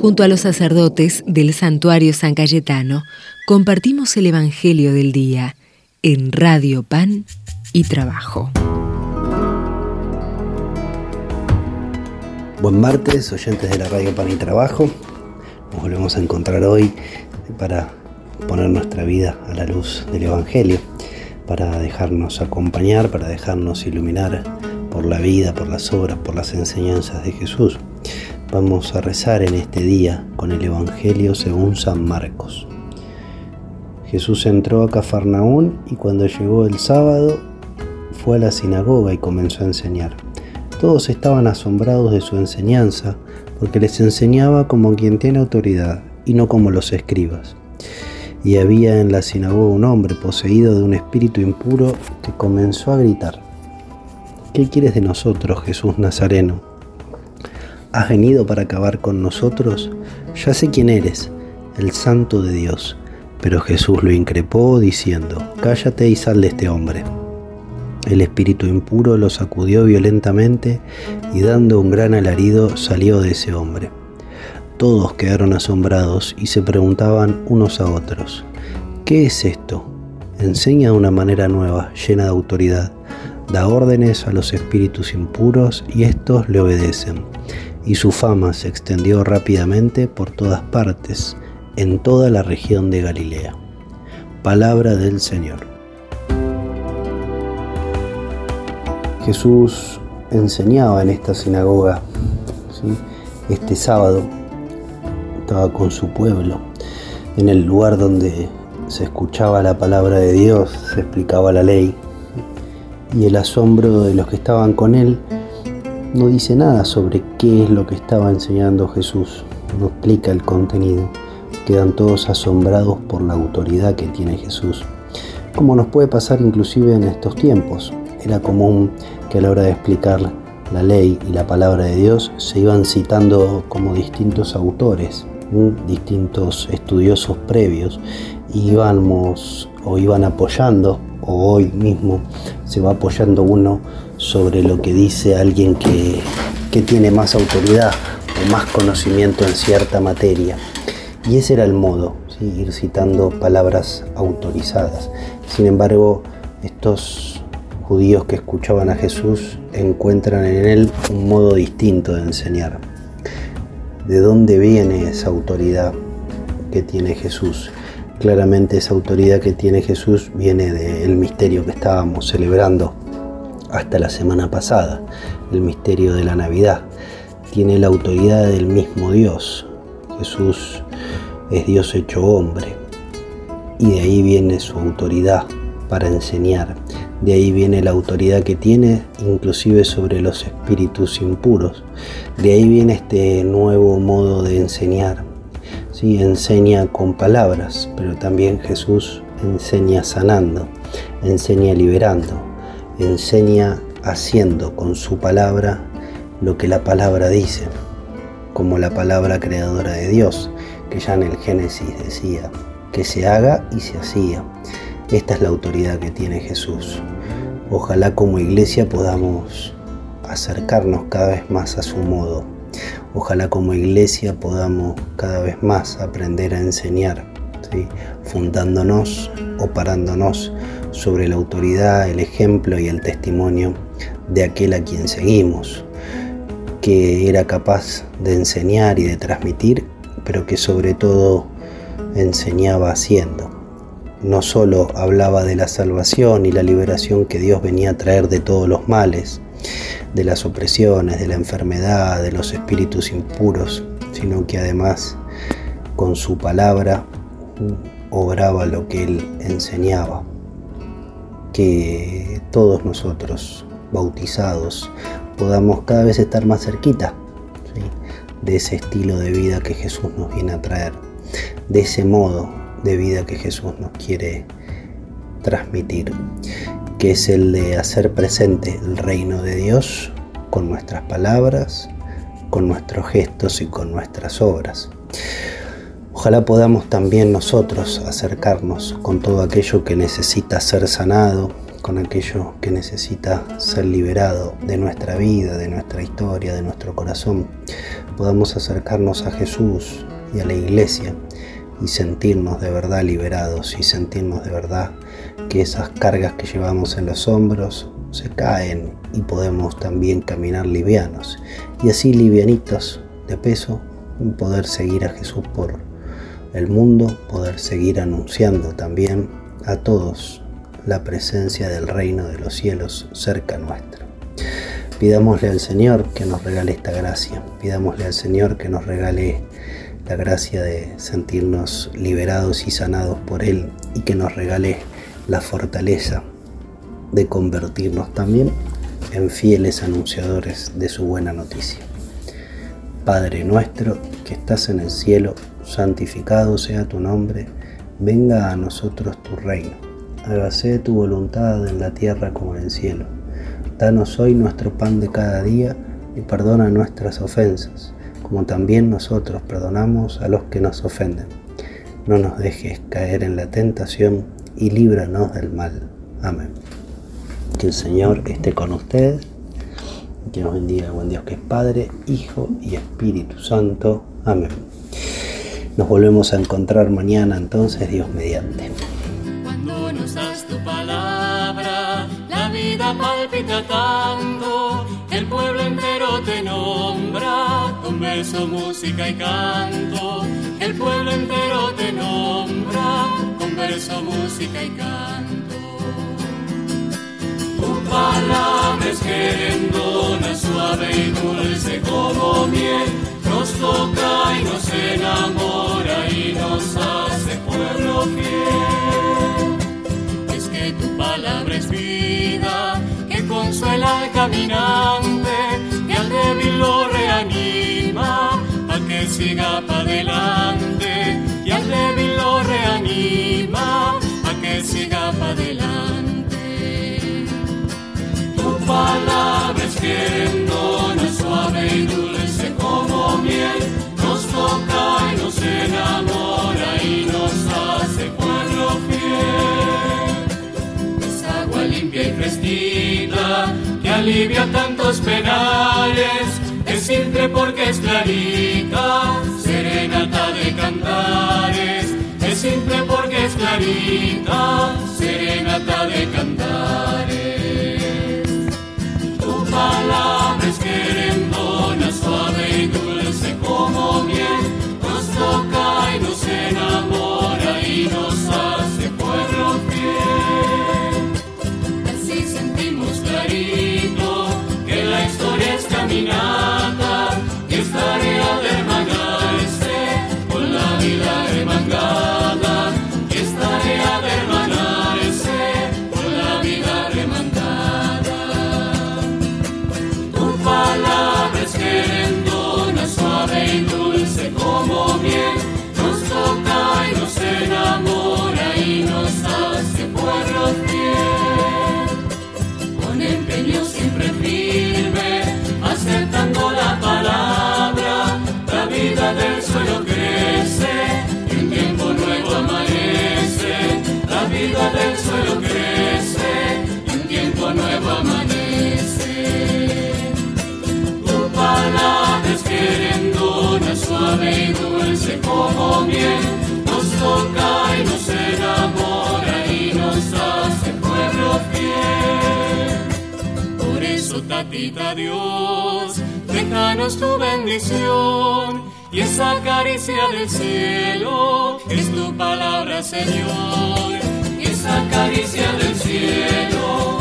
Junto a los sacerdotes del santuario San Cayetano, compartimos el Evangelio del Día en Radio Pan y Trabajo. Buen martes, oyentes de la Radio Pan y Trabajo. Nos volvemos a encontrar hoy para poner nuestra vida a la luz del Evangelio, para dejarnos acompañar, para dejarnos iluminar por la vida, por las obras, por las enseñanzas de Jesús. Vamos a rezar en este día con el Evangelio según San Marcos. Jesús entró a Cafarnaún y cuando llegó el sábado fue a la sinagoga y comenzó a enseñar. Todos estaban asombrados de su enseñanza porque les enseñaba como quien tiene autoridad y no como los escribas. Y había en la sinagoga un hombre poseído de un espíritu impuro que comenzó a gritar, ¿qué quieres de nosotros, Jesús Nazareno? ¿Has venido para acabar con nosotros? Ya sé quién eres, el santo de Dios. Pero Jesús lo increpó diciendo, Cállate y sal de este hombre. El espíritu impuro lo sacudió violentamente y dando un gran alarido salió de ese hombre. Todos quedaron asombrados y se preguntaban unos a otros, ¿qué es esto? Enseña de una manera nueva, llena de autoridad, da órdenes a los espíritus impuros y estos le obedecen y su fama se extendió rápidamente por todas partes, en toda la región de Galilea. Palabra del Señor. Jesús enseñaba en esta sinagoga este sábado, estaba con su pueblo, en el lugar donde se escuchaba la palabra de Dios, se explicaba la ley, y el asombro de los que estaban con él no dice nada sobre qué es lo que estaba enseñando Jesús, no explica el contenido. Quedan todos asombrados por la autoridad que tiene Jesús. Como nos puede pasar inclusive en estos tiempos. Era común que a la hora de explicar la ley y la palabra de Dios se iban citando como distintos autores, distintos estudiosos previos, y íbamos o iban apoyando, o hoy mismo se va apoyando uno sobre lo que dice alguien que, tiene más autoridad o más conocimiento en cierta materia. Y ese era el modo, ir citando palabras autorizadas. Sin embargo, estos judíos que escuchaban a Jesús encuentran en él un modo distinto de enseñar. ¿De dónde viene esa autoridad que tiene Jesús? Claramente esa autoridad que tiene Jesús viene del misterio que estábamos celebrando hasta la semana pasada, el misterio de la Navidad. Tiene la autoridad del mismo Dios. Jesús es Dios hecho hombre. Y de ahí viene su autoridad para enseñar. De ahí viene la autoridad que tiene inclusive sobre los espíritus impuros. De ahí viene este nuevo modo de enseñar. Sí, enseña con palabras, pero también Jesús enseña sanando, enseña liberando, enseña haciendo con su palabra lo que la palabra dice, como la palabra creadora de Dios, que ya en el Génesis decía, que se haga y se hacía. Esta es la autoridad que tiene Jesús. Ojalá como iglesia podamos acercarnos cada vez más a su modo. Ojalá como iglesia podamos cada vez más aprender a enseñar, fundándonos o parándonos sobre la autoridad, el ejemplo y el testimonio de aquel a quien seguimos, que era capaz de enseñar y de transmitir, pero que sobre todo enseñaba haciendo. No solo hablaba de la salvación y la liberación que Dios venía a traer de todos los males, de las opresiones, de la enfermedad, de los espíritus impuros, sino que además con su palabra obraba lo que él enseñaba. Que todos nosotros, bautizados, podamos cada vez estar más cerquita de ese estilo de vida que Jesús nos viene a traer, de ese modo de vida que Jesús nos quiere transmitir, que es el de hacer presente el reino de Dios con nuestras palabras, con nuestros gestos y con nuestras obras. Ojalá podamos también nosotros acercarnos con todo aquello que necesita ser sanado, con aquello que necesita ser liberado de nuestra vida, de nuestra historia, de nuestro corazón, podamos acercarnos a Jesús y a la iglesia y sentirnos de verdad liberados y sentirnos de verdad que esas cargas que llevamos en los hombros se caen y podemos también caminar livianos y así livianitos de peso poder seguir a Jesús por el mundo, poder seguir anunciando también a todos la presencia del reino de los cielos cerca nuestro. Pidámosle al Señor que nos regale esta gracia, pidámosle al Señor que nos regale la gracia de sentirnos liberados y sanados por Él y que nos regale la fortaleza de convertirnos también en fieles anunciadores de su buena noticia. Padre nuestro que estás en el cielo, santificado sea tu nombre, venga a nosotros tu reino, hágase tu voluntad en la tierra como en el cielo. Danos hoy nuestro pan de cada día y perdona nuestras ofensas como también nosotros perdonamos a los que nos ofenden. No nos dejes caer en la tentación y líbranos del mal. Amén. Que el Señor esté con ustedes, que nos bendiga buen Dios que es Padre, Hijo y Espíritu Santo. Amén. Nos volvemos a encontrar mañana entonces, Dios mediante. Cuando nos das tu palabra, la vida palpita tanto, el pueblo entero te nombra con verso, música y canto. El pueblo entero te nombra verso, música y canto. Tu palabra es querendona, suave y dulce como miel, nos toca y nos enamora y nos hace pueblo fiel. Es que tu palabra es vida, que consuela al caminante y al débil lo reanima, a que siga para palabra es suave y dulce como miel, nos toca y nos enamora y nos hace pueblo fiel. Es agua limpia y fresquita que alivia tantos penales, es simple porque es clarita, serenata de cantares, es simple porque es clarita, historia suave y dulce como miel, nos toca y nos enamora y nos hace pueblo fiel. Por eso, tatita Dios, déjanos tu bendición y esa caricia del cielo es tu palabra, Señor. Y esa caricia del cielo